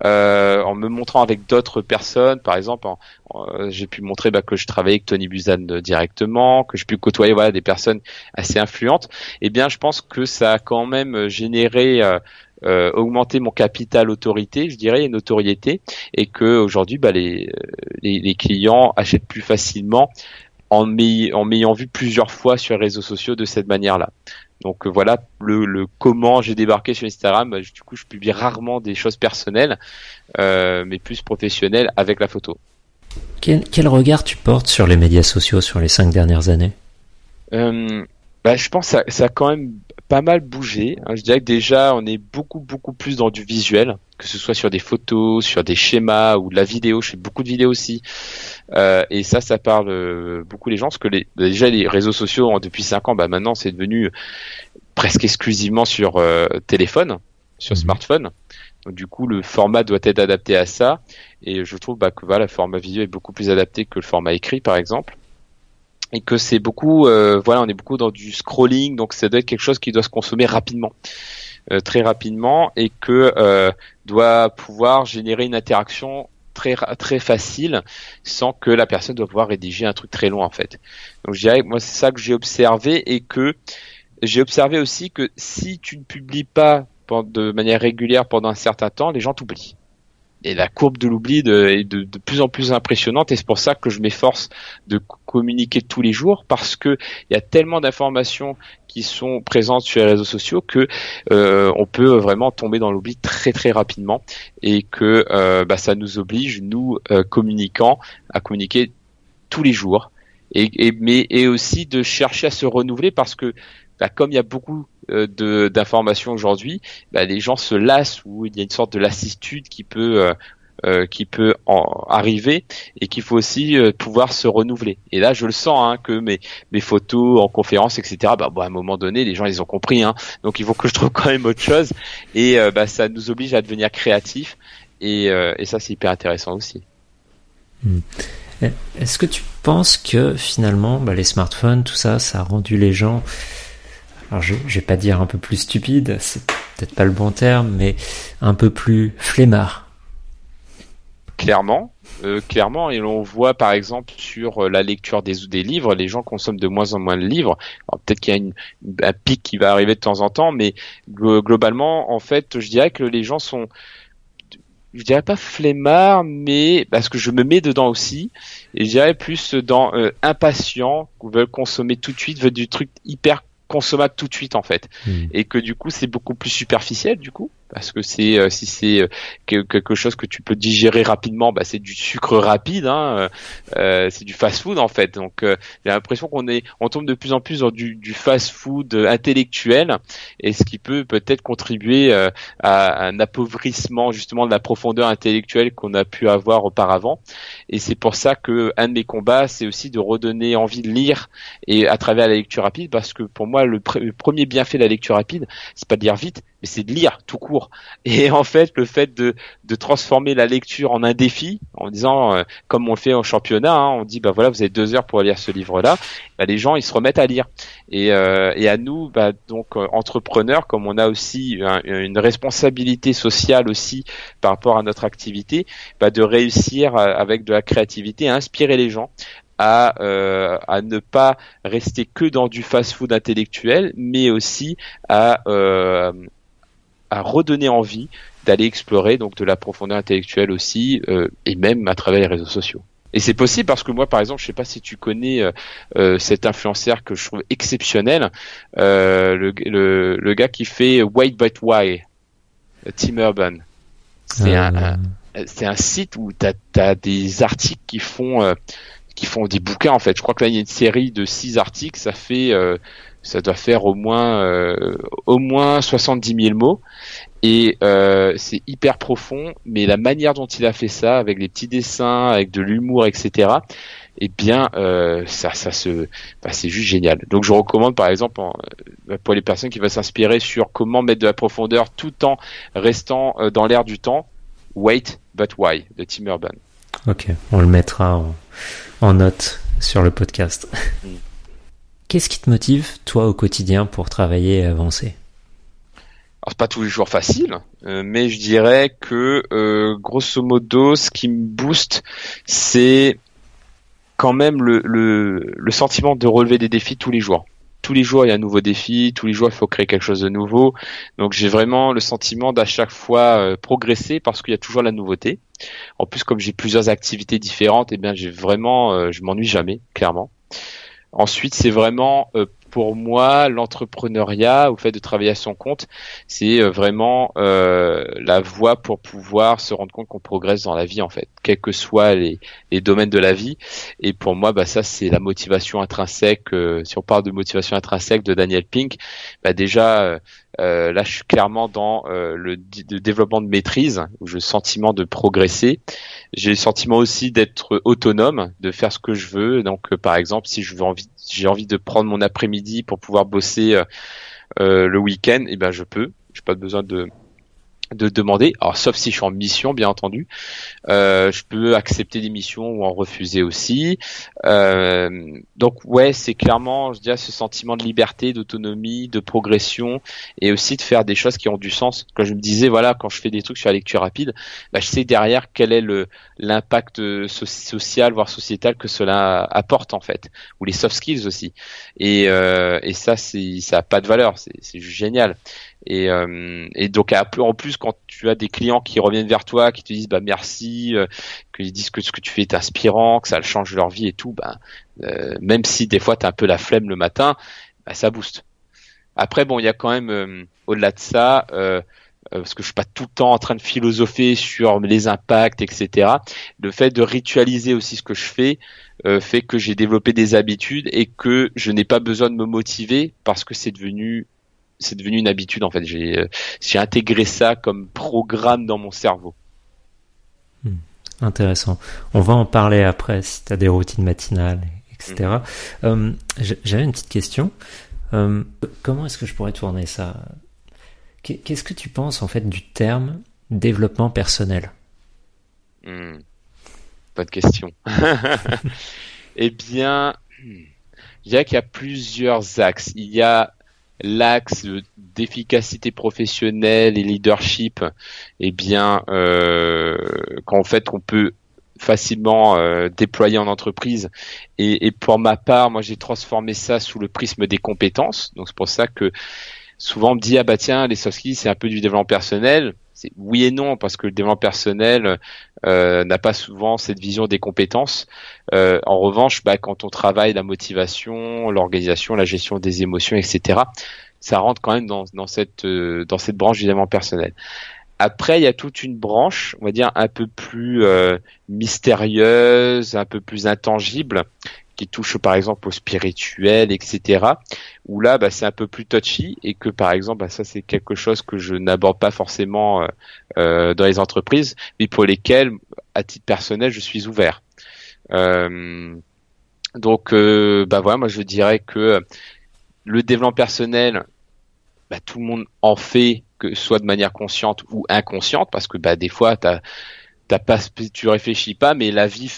euh, en me montrant avec d'autres personnes, par exemple, en- j'ai pu montrer bah, que je travaillais avec Tony Buzan euh, directement, que j'ai pu côtoyer voilà des personnes assez influentes. Eh bien, je pense que ça a quand même généré euh, augmenter mon capital autorité, je dirais, et notoriété, et que aujourd'hui, bah, les, euh, les, les clients achètent plus facilement en m'ayant vu plusieurs fois sur les réseaux sociaux de cette manière-là. Donc euh, voilà le, le comment j'ai débarqué sur Instagram. Bah, du coup, je publie rarement des choses personnelles, euh, mais plus professionnelles avec la photo. quel, quel regard tu portes sur les médias sociaux sur les cinq dernières années? Euh, bah, je pense que ça, ça a quand même pas mal bougé. hein. Je dirais que déjà, on est beaucoup, beaucoup plus dans du visuel, que ce soit sur des photos, sur des schémas ou de la vidéo. Je fais beaucoup de vidéos aussi. Euh, et ça, ça parle euh, beaucoup les gens, parce que les, déjà, les réseaux sociaux, hein, depuis 5 ans, bah, maintenant, c'est devenu presque exclusivement sur euh, téléphone, sur Mhm. smartphone. Donc, du coup, le format doit être adapté à ça. Et je trouve bah, que voilà, le format vidéo est beaucoup plus adapté que le format écrit, par exemple et que c'est beaucoup, euh, voilà, on est beaucoup dans du scrolling, donc ça doit être quelque chose qui doit se consommer rapidement, euh, très rapidement, et que euh, doit pouvoir générer une interaction très très facile, sans que la personne doit pouvoir rédiger un truc très long en fait. Donc je dirais, moi c'est ça que j'ai observé et que j'ai observé aussi que si tu ne publies pas de manière régulière pendant un certain temps, les gens t'oublient. Et la courbe de l'oubli est de, plus en plus impressionnante et c'est pour ça que je m'efforce de co- communiquer tous les jours parce que il y a tellement d'informations qui sont présentes sur les réseaux sociaux que euh, on peut vraiment tomber dans l'oubli très très rapidement et que euh, bah, ça nous oblige nous euh, communicants à communiquer tous les jours. Et, mais et aussi de chercher à se renouveler parce que bah, comme il y a beaucoup de d'informations aujourd'hui, bah, les gens se lassent ou il y a une sorte de lassitude qui peut euh, euh, qui peut en arriver et qu'il faut aussi euh, pouvoir se renouveler. Et là, je le sens hein, que mes mes photos en conférence, etc. Bah, bon, à un moment donné, les gens ils ont compris. Hein, donc il faut que je trouve quand même autre chose. Et euh, bah, ça nous oblige à devenir créatifs. Et, et ça, c'est hyper intéressant aussi. Hmm. Est-ce que tu penses que finalement, bah, les smartphones, tout ça, ça a rendu les gens je, je vais pas dire un peu plus stupide, c'est peut-être pas le bon terme, mais un peu plus flemmard clairement, euh, clairement, et l'on voit par exemple sur euh, la lecture des des livres, les gens consomment de moins en moins de livres. Peut-être qu'il y a un pic qui va arriver de temps en temps, mais globalement, en fait, je dirais que les gens sont, je dirais pas flemmards, mais parce que je me mets dedans aussi, et je dirais plus dans euh, impatient, veulent consommer tout de suite, veulent du truc hyper consommable tout de suite en fait, hmm. et que du coup c'est beaucoup plus superficiel du coup parce que c'est euh, si c'est euh, quelque chose que tu peux digérer rapidement, bah c'est du sucre rapide, hein, euh, c'est du fast-food en fait. Donc j'ai l'impression qu'on est, on tombe de plus en plus dans du, du fast-food intellectuel, et ce qui peut peut-être contribuer à un appauvrissement justement de la profondeur intellectuelle qu'on a pu avoir auparavant. Et c'est pour ça que un de mes combats, c'est aussi de redonner envie de lire et à travers la lecture rapide, parce que pour moi le premier bienfait de la lecture rapide, c'est pas de lire vite, mais c'est de lire tout court. <laughs> Et en fait, le fait de, de transformer la lecture en un défi, en disant, euh, comme on le fait en championnat, hein, on dit, bah voilà, vous avez deux heures pour lire ce livre-là, bah, les gens, ils se remettent à lire. Et, euh, et à nous, bah, donc euh, entrepreneurs, comme on a aussi une responsabilité sociale aussi par rapport à notre activité, bah, de réussir avec de la créativité à inspirer les gens, à, euh, à ne pas rester que dans du fast-food intellectuel, mais aussi à, euh, à redonner envie d'aller explorer donc de la profondeur intellectuelle aussi, euh, et même à travers les réseaux sociaux. Et c'est possible parce que moi, par exemple, je sais pas si tu connais euh, euh cet influenceur que je trouve exceptionnel, euh, le, le, le, gars qui fait Wait But Why, Tim Urban. C'est un, un c'est un site où tu as, des articles qui font qui font des bouquins en fait. Je crois que là il y a une série de six articles, ça fait euh, ça doit faire au moins euh, au moins 70 000 mots et euh, c'est hyper profond. Mais la manière dont il a fait ça, avec des petits dessins, avec de l'humour, etc. Eh bien, ça, ça se, bah, c'est juste génial. Donc, je recommande, par exemple, pour les personnes qui veulent s'inspirer sur comment mettre de la profondeur tout en restant dans l'air du temps, Wait but Why de Tim Urban. Ok, on le mettra en, en note sur le podcast. Qu'est-ce qui te motive, toi, au quotidien pour travailler et avancer? Alors pas tous les jours facile, euh, mais je dirais que euh, grosso modo, ce qui me booste, c'est quand même le, le, le, sentiment de relever des défis tous les jours tous les jours il y a un nouveau défi, tous les jours il faut créer quelque chose de nouveau. Donc j'ai vraiment le sentiment d'à chaque fois euh, progresser parce qu'il y a toujours la nouveauté. En plus comme j'ai plusieurs activités différentes, eh bien j'ai vraiment, je m'ennuie jamais, clairement. Ensuite c'est vraiment euh, pour moi, l'entrepreneuriat, ou fait de travailler à son compte, c'est euh, vraiment euh, la voie pour pouvoir se rendre compte qu'on progresse dans la vie, en fait, quels que soient les, domaines de la vie. Et pour moi, bah, ça, c'est la motivation intrinsèque. Euh, si on parle de motivation intrinsèque de Daniel Pink, bah, déjà, euh, là, je suis clairement dans euh, le, développement de maîtrise, où j'ai le sentiment de progresser. J'ai le sentiment aussi d'être autonome, de faire ce que je veux. Donc, euh, par exemple, si je veux envie, j'ai envie de prendre mon après-midi pour pouvoir bosser le week-end, et eh ben je peux. J'ai pas besoin de de demander, alors sauf si je suis en mission bien entendu, euh, je peux accepter des missions ou en refuser aussi. Euh, donc ouais, c'est clairement, je dirais, ce sentiment de liberté, d'autonomie, de progression et aussi de faire des choses qui ont du sens. Quand je me disais voilà, quand je fais des trucs sur la lecture rapide, bah, je sais derrière quel est le l'impact social voire sociétal que cela apporte en fait, ou les soft skills aussi. Et, euh, et ça c'est ça a pas de valeur, c'est génial. Et, euh, et donc en plus quand tu as des clients qui reviennent vers toi, qui te disent bah merci, euh, qu'ils disent que ce que tu fais est inspirant, que ça change leur vie et tout, bah, euh, même si des fois tu as un peu la flemme le matin, bah, ça booste. Après bon il y a quand même euh, au-delà de ça, euh, parce que je suis pas tout le temps en train de philosopher sur les impacts, etc. Le fait de ritualiser aussi ce que je fais fait que j'ai développé des habitudes et que je n'ai pas besoin de me motiver parce que c'est devenu c'est devenu une habitude en fait. J'ai euh, j'ai intégré ça comme programme dans mon cerveau. Intéressant. On va en parler après si tu as des routines matinales, etc. Euh, J'avais une petite question. Euh, comment est-ce que je pourrais tourner ça? Qu'est-ce que tu penses en fait du terme développement personnel? Hmm. Bonne question. <laughs> eh bien, je dirais qu'il y a plusieurs axes. Il y a l'axe d'efficacité professionnelle et leadership, eh bien, euh, qu'en fait on peut facilement euh, déployer en entreprise. Et, et, pour ma part, moi j'ai transformé ça sous le prisme des compétences. Donc c'est pour ça que souvent me dit ah bah tiens les soft skills c'est un peu du développement personnel. C'est oui et non parce que le développement personnel euh, n'a pas souvent cette vision des compétences. Euh, en revanche, bah, quand on travaille la motivation, l'organisation, la gestion des émotions, etc., ça rentre quand même dans, dans cette euh, dans cette branche du développement personnel. Après, il y a toute une branche, on va dire un peu plus mystérieuse, un peu plus intangible, qui touche par exemple au spirituel, etc. Où là, bah, c'est un peu plus touchy et que par exemple, bah, ça c'est quelque chose que je n'aborde pas forcément euh, euh, dans les entreprises, mais pour lesquelles, à titre personnel, je suis ouvert. Euh, donc, euh, bah voilà, moi je dirais que le développement personnel, bah, tout le monde en fait, que soit de manière consciente ou inconsciente, parce que bah, des fois, t'as, t'as pas, tu réfléchis pas, mais la vie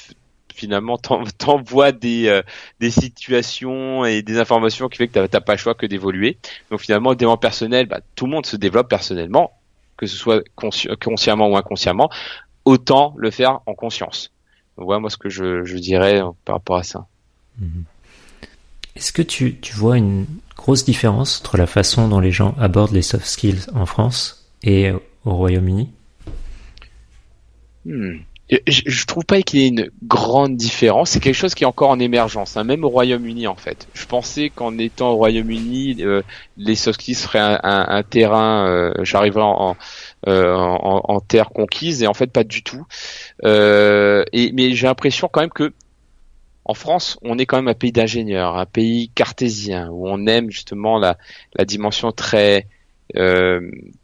finalement <laughs> t'envoie des euh, des situations et des informations qui fait que t'as pas le choix que d'évoluer. Donc finalement, le développement personnel, bah, tout le monde se développe personnellement, que ce soit consciemment ou inconsciemment. Autant le faire en conscience. Donc voilà moi ce que je, je dirais euh, par rapport à ça. Mm-hmm. Est-ce que tu, tu vois une grosse différence entre la façon dont les gens abordent les soft skills en France et au Royaume-Uni? Hmm je, je trouve pas qu'il y ait une grande différence. C'est quelque chose qui est encore en émergence, hein, même au Royaume-Uni en fait. Je pensais qu'en étant au Royaume-Uni, euh, les soft seraient un, un, un terrain, euh, j'arriverais en, euh, en, en, terre conquise, et en fait pas du tout. Euh, et, mais j'ai l'impression quand même que en France, on est quand même un pays d'ingénieurs, un pays cartésien, où on aime justement la, la dimension très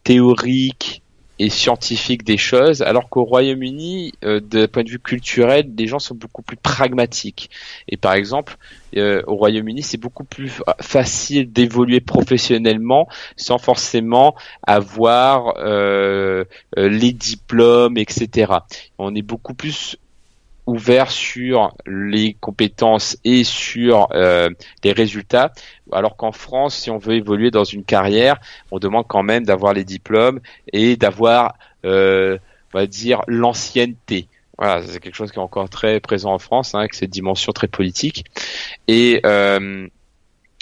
théorique, et scientifique des choses, alors qu'au Royaume-Uni, euh, d'un point de vue culturel, les gens sont beaucoup plus pragmatiques. Et par exemple, euh, au Royaume-Uni, c'est beaucoup plus facile d'évoluer professionnellement sans forcément avoir euh, euh les diplômes, etc. On est beaucoup plus ouvert sur les compétences et sur euh, les résultats, alors qu'en France, si on veut évoluer dans une carrière, on demande quand même d'avoir les diplômes et d'avoir, euh, on va dire, l'ancienneté. Voilà, c'est quelque chose qui est encore très présent en France, hein, avec cette dimension très politique. Et euh,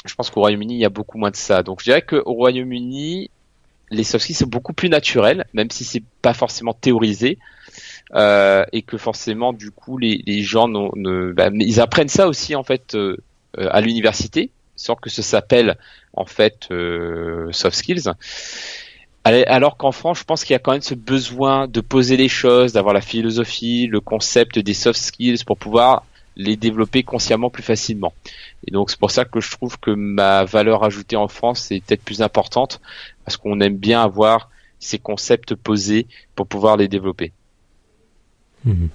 je pense qu'au Royaume-Uni, il y a beaucoup moins de ça. Donc je dirais qu'au Royaume-Uni, les soft skills sont beaucoup plus naturels, même si c'est pas forcément théorisé. Euh, et que forcément du coup les, les gens ne, bah, ils apprennent ça aussi en fait euh, euh, à l'université sans que ça s'appelle en fait soft skills. Alors qu'en France, je pense qu'il y a quand même ce besoin de poser les choses, d'avoir la philosophie, le concept des soft skills pour pouvoir les développer consciemment plus facilement. Et donc c'est pour ça que je trouve que ma valeur ajoutée en France est peut-être plus importante parce qu'on aime bien avoir ces concepts posés pour pouvoir les développer. Mhm.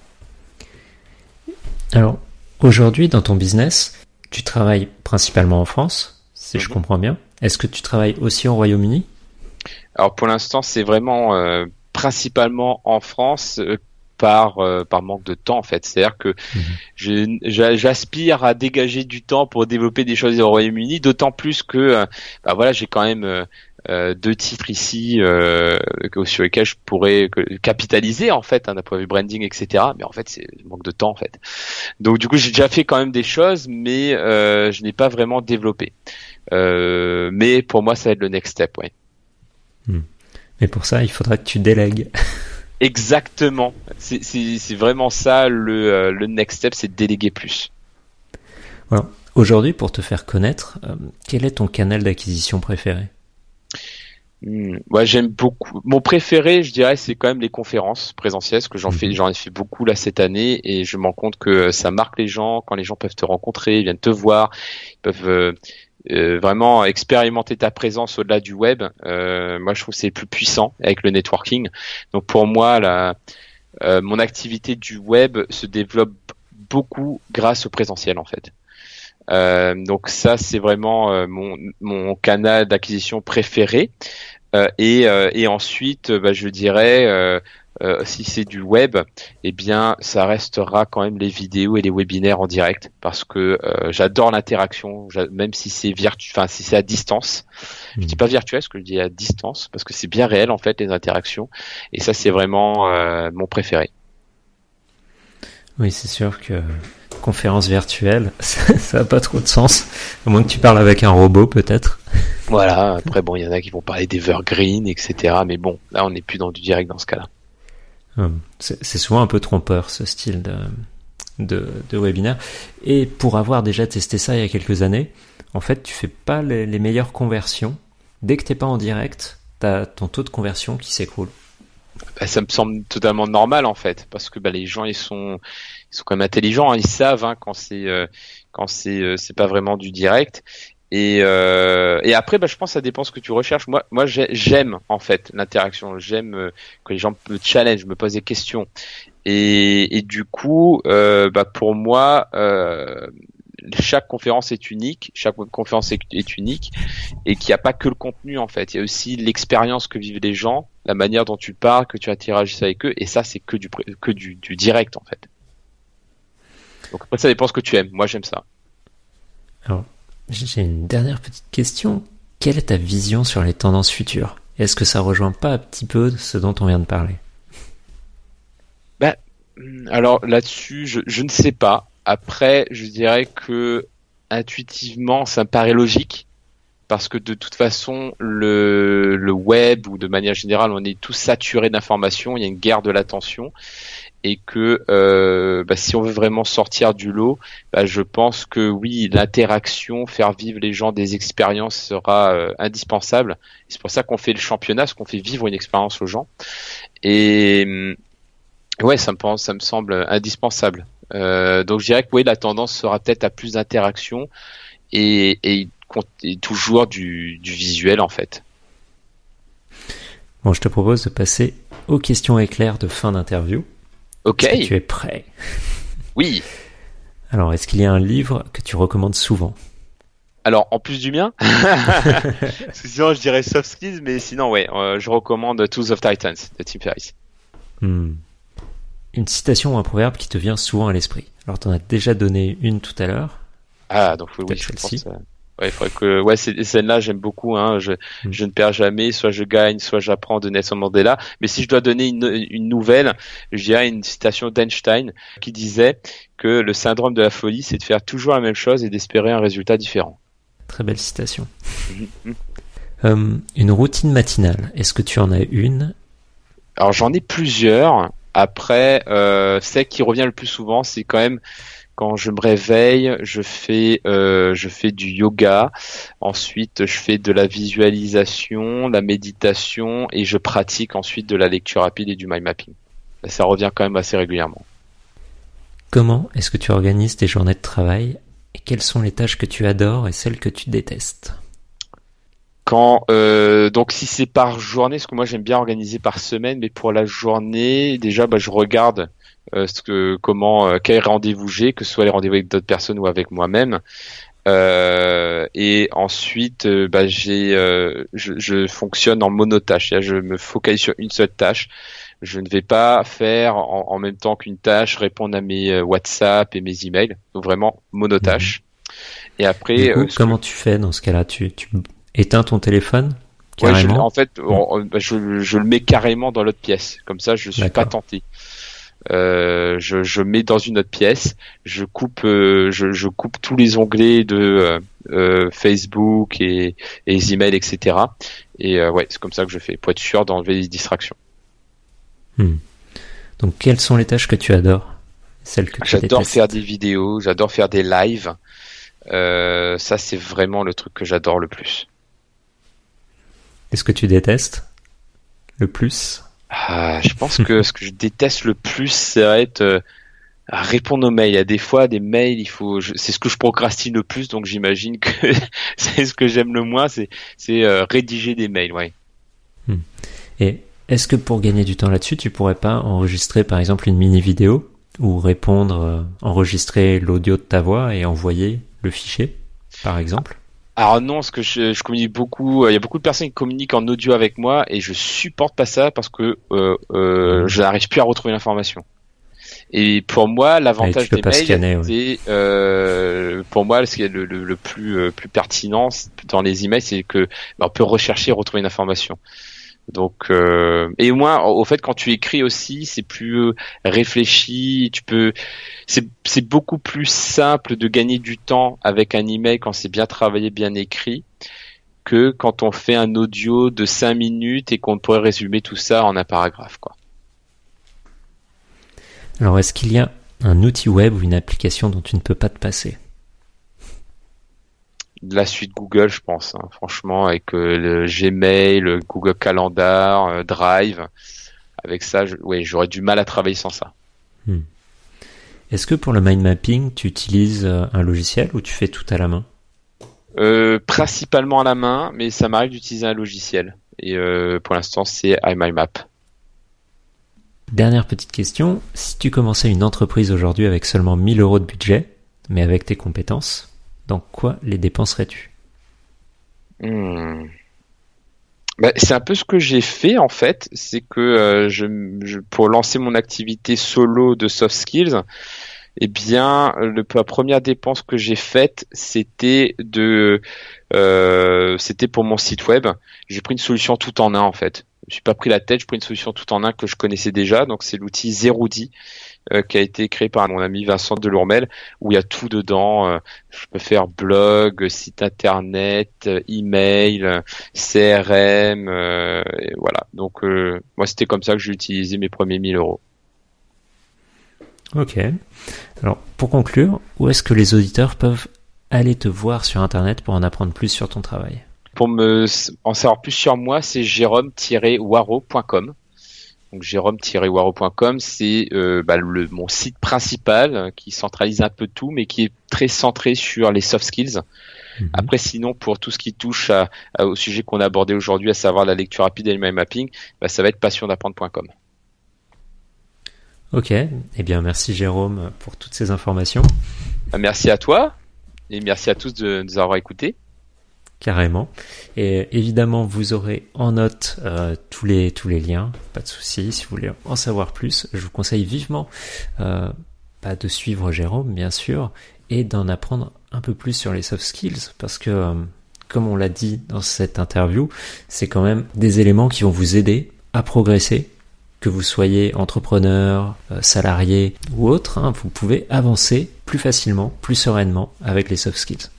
Alors, aujourd'hui, dans ton business, tu travailles principalement en France, si je mhm. comprends bien. Est-ce que tu travailles aussi au Royaume-Uni? Alors, pour l'instant, c'est vraiment euh, principalement en France. Euh, par euh, par manque de temps en fait c'est à dire que mhm. j'aspire à dégager du temps pour développer des choses au Royaume-Uni d'autant plus que bah voilà j'ai quand même euh, deux titres ici euh, sur lesquels je pourrais capitaliser en fait hein, d'un point de vue branding etc mais en fait c'est manque de temps en fait. Donc du coup j'ai déjà fait quand même des choses mais euh, je n'ai pas vraiment développé. Euh, mais pour moi ça va être le next step ouais. Hmm. mais pour ça il faudra que tu délègues. <laughs> Exactement. C'est vraiment ça le, euh, le next step c'est déléguer plus. Voilà. aujourd'hui pour te faire connaître quel est ton canal d'acquisition préféré? Hmm. j'aime beaucoup. Mon préféré, je dirais, c'est quand même les conférences présentielles, parce que j'en fais, mhm. j'en ai fait beaucoup là cette année, et je me rends compte que ça marque les gens quand les gens peuvent te rencontrer, ils viennent te voir, ils peuvent euh, euh, vraiment expérimenter ta présence au-delà du web. Euh, moi, je trouve que c'est plus puissant avec le networking. Donc pour moi, la euh, mon activité du web se développe beaucoup grâce au présentiel en fait. Euh, donc ça c'est vraiment euh, mon, mon canal d'acquisition préféré. et, et ensuite, bah, je dirais euh, si c'est du web, eh bien, ça restera quand même les vidéos et les webinaires en direct parce que euh, j'adore l'interaction, même si c'est virtu, enfin si c'est à distance. Je dis hmm. pas virtuel, ce que je dis à distance parce que c'est bien réel en fait les interactions et ça c'est vraiment euh, mon préféré. Oui, c'est sûr que conférence virtuelle, <laughs> ça n'a pas trop de sens, à moins que tu parles avec un robot peut-être. Voilà, après bon, il y en a qui vont parler d'Evergreen, etc. Mais bon, là on n'est plus dans du direct dans ce cas-là. Euh, c'est souvent un peu trompeur ce style de, de, de, webinaire. Et pour avoir déjà testé ça il y a quelques années, en fait, tu fais pas les, meilleures conversions. Dès que t'es pas en direct, t'as ton taux de conversion qui s'écroule. Bah, ça me semble totalement normal en fait, parce que bah, les gens ils sont ils sont quand même intelligents, hein. ils savent hein, quand c'est euh, quand c'est euh, c'est pas vraiment du direct et, euh, et après, bah, je pense que ça dépend ce que tu recherches. Moi, moi, j'aime en fait l'interaction. J'aime euh, que les gens me challenge, me posent des questions. Et, et du coup, bah, pour moi, euh, chaque conférence est unique. Chaque conférence est, unique et qu'il n'y a pas que le contenu en fait. Il y a aussi l'expérience que vivent les gens, la manière dont tu parles, que tu interagisses avec eux. Et ça, c'est que du que du, du direct en fait. Donc après, ça dépend ce que tu aimes. Moi, j'aime ça. Alors, j'ai une dernière petite question. Quelle est ta vision sur les tendances futures? Est-ce que ça rejoint pas un petit peu ce dont on vient de parler? Bah, Alors là-dessus, je, ne sais pas. Après, je dirais que intuitivement, ça me paraît logique parce que de toute façon, le, le web ou de manière générale, on est tous saturés d'informations. Il y a une guerre de l'attention et que euh, bah, si on veut vraiment sortir du lot, bah, je pense que oui, l'interaction, faire vivre les gens des expériences sera euh, indispensable. C'est pour ça qu'on fait le championnat, ce qu'on fait vivre une expérience aux gens. Et mm, ouais, ça me pense, ça me semble indispensable. Euh, donc je dirais que oui, la tendance sera peut-être à plus d'interaction et, et, et, toujours du, du visuel en fait. Bon, je te propose de passer aux questions éclairs de fin d'interview. Ok. tu es prêt? Oui. Alors, est-ce qu'il y a un livre que tu recommandes souvent? Alors, en plus du mien, <laughs> sinon je dirais soft skills, mais sinon ouais, euh, je recommande Tools of Titans de Tim Ferriss. Hmm. Une citation ou un proverbe qui te vient souvent à l'esprit. Alors, tu en as déjà donné une tout à l'heure. Ah, donc oui, je pense. Ouais, il faudrait que ouais, ces scènes-là, j'aime beaucoup. Hein. Je, mm. je ne perds jamais. Soit je gagne, soit j'apprends de Nelson Mandela. Mais si je dois donner une, une nouvelle, je dirais une citation d'Einstein qui disait que le syndrome de la folie, c'est de faire toujours la même chose et d'espérer un résultat différent. Très belle citation. Mm-hmm. Euh, une routine matinale. Est-ce que tu en as une? Alors j'en ai plusieurs. Après, euh, celle qui revient le plus souvent, c'est quand même quand je me réveille, je fais euh, je fais du yoga. Ensuite, je fais de la visualisation, la méditation et je pratique ensuite de la lecture rapide et du mind mapping. Ça revient quand même assez régulièrement. Comment est-ce que tu organises tes journées de travail et quelles sont les tâches que tu adores et celles que tu détestes? Quand euh, donc si c'est par journée, parce que moi j'aime bien organiser par semaine, mais pour la journée, déjà bah, je regarde ce que, comment, euh, quel rendez-vous j'ai, que ce soit les rendez-vous avec d'autres personnes ou avec moi-même. Euh, et ensuite, euh, bah, j'ai, je, je, fonctionne en monotâche. Je me focalise sur une seule tâche. Je ne vais pas faire en, en même temps qu'une tâche répondre à mes WhatsApp et mes emails. Donc vraiment monotâche. Mhm. Et après, comment tu fais dans ce cas-là? Tu, tu éteins ton téléphone carrément? En fait, bah, je, je, le mets carrément dans l'autre pièce. Comme ça, je suis pas tenté. Euh, je, je, mets dans une autre pièce, je coupe, euh, je, je, coupe tous les onglets de euh, Facebook et, et, les emails, etc. Et ouais, c'est comme ça que je fais pour être sûr d'enlever les distractions. Hmm. Donc, quelles sont les tâches que tu adores? Celles que J'adore faire des vidéos, j'adore faire des lives. ça, c'est vraiment le truc que j'adore le plus. Est-ce que tu détestes le plus? Ah, je pense que ce que je déteste le plus, c'est être euh, répondre aux mails. A des fois des mails, il faut, c'est ce que je procrastine le plus, donc j'imagine que <laughs> c'est ce que j'aime le moins, c'est c'est euh, rédiger des mails, ouais. Hmm. Et Est-ce que pour gagner du temps là-dessus, tu pourrais pas enregistrer par exemple une mini vidéo ou répondre, euh, enregistrer l'audio de ta voix et envoyer le fichier, par exemple? Alors non, parce que je, je communique beaucoup. Il y a beaucoup de personnes qui communiquent en audio avec moi et je supporte pas ça parce que euh, euh, je n'arrive plus à retrouver l'information. Et pour moi, l'avantage des mails, c'est euh, pour moi ce qui est le, le, le plus euh, plus pertinent dans les emails, c'est que bah, on peut rechercher et retrouver une information. Donc euh, et moi au fait quand tu écris aussi c'est plus euh, réfléchi, tu peux c'est c'est beaucoup plus simple de gagner du temps avec un email quand c'est bien travaillé, bien écrit que quand on fait un audio de 5 minutes et qu'on pourrait résumer tout ça en un paragraphe quoi. Alors est-ce qu'il y a un outil web ou une application dont tu ne peux pas te passer? La suite Google, je pense. Hein, franchement, avec euh, le Gmail, le Google Calendar, euh, Drive, avec ça, ouais, j'aurais du mal à travailler sans ça. Hmm. Est-ce que pour le mind mapping, tu utilises euh, un logiciel ou tu fais tout à la main? Principalement à la main, mais ça m'arrive d'utiliser un logiciel. Et pour l'instant, c'est iMyMap. Dernière petite question. Si tu commençais une entreprise aujourd'hui avec seulement 1000 euros de budget, mais avec tes compétences, dans quoi les dépenserais-tu hmm. bah, C'est un peu ce que j'ai fait en fait. C'est que euh, je, pour lancer mon activité solo de soft skills, eh bien, la première dépense que j'ai faite, euh, c'était pour mon site web. J'ai pris une solution tout en un en fait. Je suis pas pris la tête, j'ai pris une solution tout en un que je connaissais déjà. Donc c'est l'outil Zeroudi euh, qui a été créé par mon ami Vincent Delourmel, où il y a tout dedans. Euh, je peux faire blog, site internet, email, CRM, euh, voilà. Donc moi c'était comme ça que j'ai utilisé mes premiers 1000 euros. Ok. Alors pour conclure, où est-ce que les auditeurs peuvent aller te voir sur internet pour en apprendre plus sur ton travail? Pour me en savoir plus sur moi, c'est jérôme-waro.com. Donc jérôme-waro.com, c'est euh, bah, le, mon site principal euh, qui centralise un peu tout, mais qui est très centré sur les soft skills. Mhm. Après, sinon, pour tout ce qui touche à, au sujet qu'on a abordé aujourd'hui, à savoir la lecture rapide et le mind mapping, bah, ça va être passiondapprendre.com. Ok, eh bien merci Jérôme pour toutes ces informations. Merci à toi et merci à tous de nous avoir écoutés carrément. Et évidemment, vous aurez en note euh, tous les tous les liens, pas de souci. Si vous voulez en savoir plus, je vous conseille vivement euh, bah, de suivre Jérôme, bien sûr, et d'en apprendre un peu plus sur les soft skills, parce que euh, comme on l'a dit dans cette interview, c'est quand même des éléments qui vont vous aider à progresser. Que vous soyez entrepreneur, euh, salarié ou autre, hein, vous pouvez avancer plus facilement, plus sereinement avec les soft skills.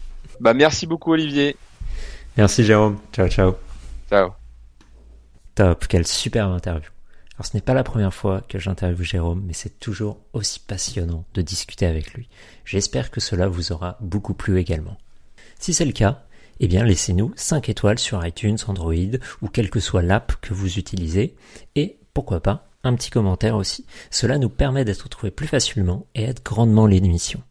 Bah merci beaucoup Olivier. Merci Jérôme. Ciao, ciao. Ciao. Top, quelle superbe interview. Alors ce n'est pas la première fois que j'interviewe Jérôme, mais c'est toujours aussi passionnant de discuter avec lui. J'espère que cela vous aura beaucoup plu également. Si c'est le cas, eh bien laissez-nous 5 étoiles sur iTunes, Android ou quelle que soit l'app que vous utilisez et pourquoi pas un petit commentaire aussi. Cela nous permet d'être retrouvés plus facilement et aide grandement l'émission.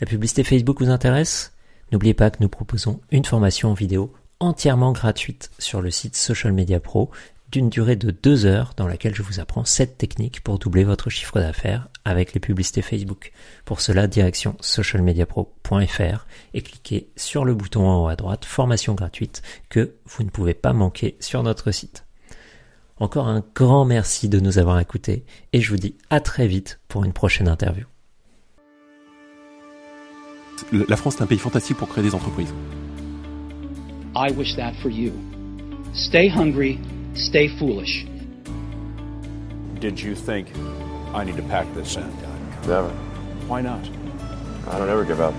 La publicité Facebook vous intéresse? N'oubliez pas que nous proposons une formation vidéo entièrement gratuite sur le site Social Media Pro d'une durée de deux heures dans laquelle je vous apprends 7 techniques pour doubler votre chiffre d'affaires avec les publicités Facebook. Pour cela, direction socialmediapro.fr et cliquez sur le bouton en haut à droite formation gratuite que vous ne pouvez pas manquer sur notre site. Encore un grand merci de nous avoir écoutés et je vous dis à très vite pour une prochaine interview. La France est un pays fantastique pour créer des entreprises. I wish that for you. Stay hungry, stay foolish. Did you think I need to pack this in? Never. Why not? I don't ever give up.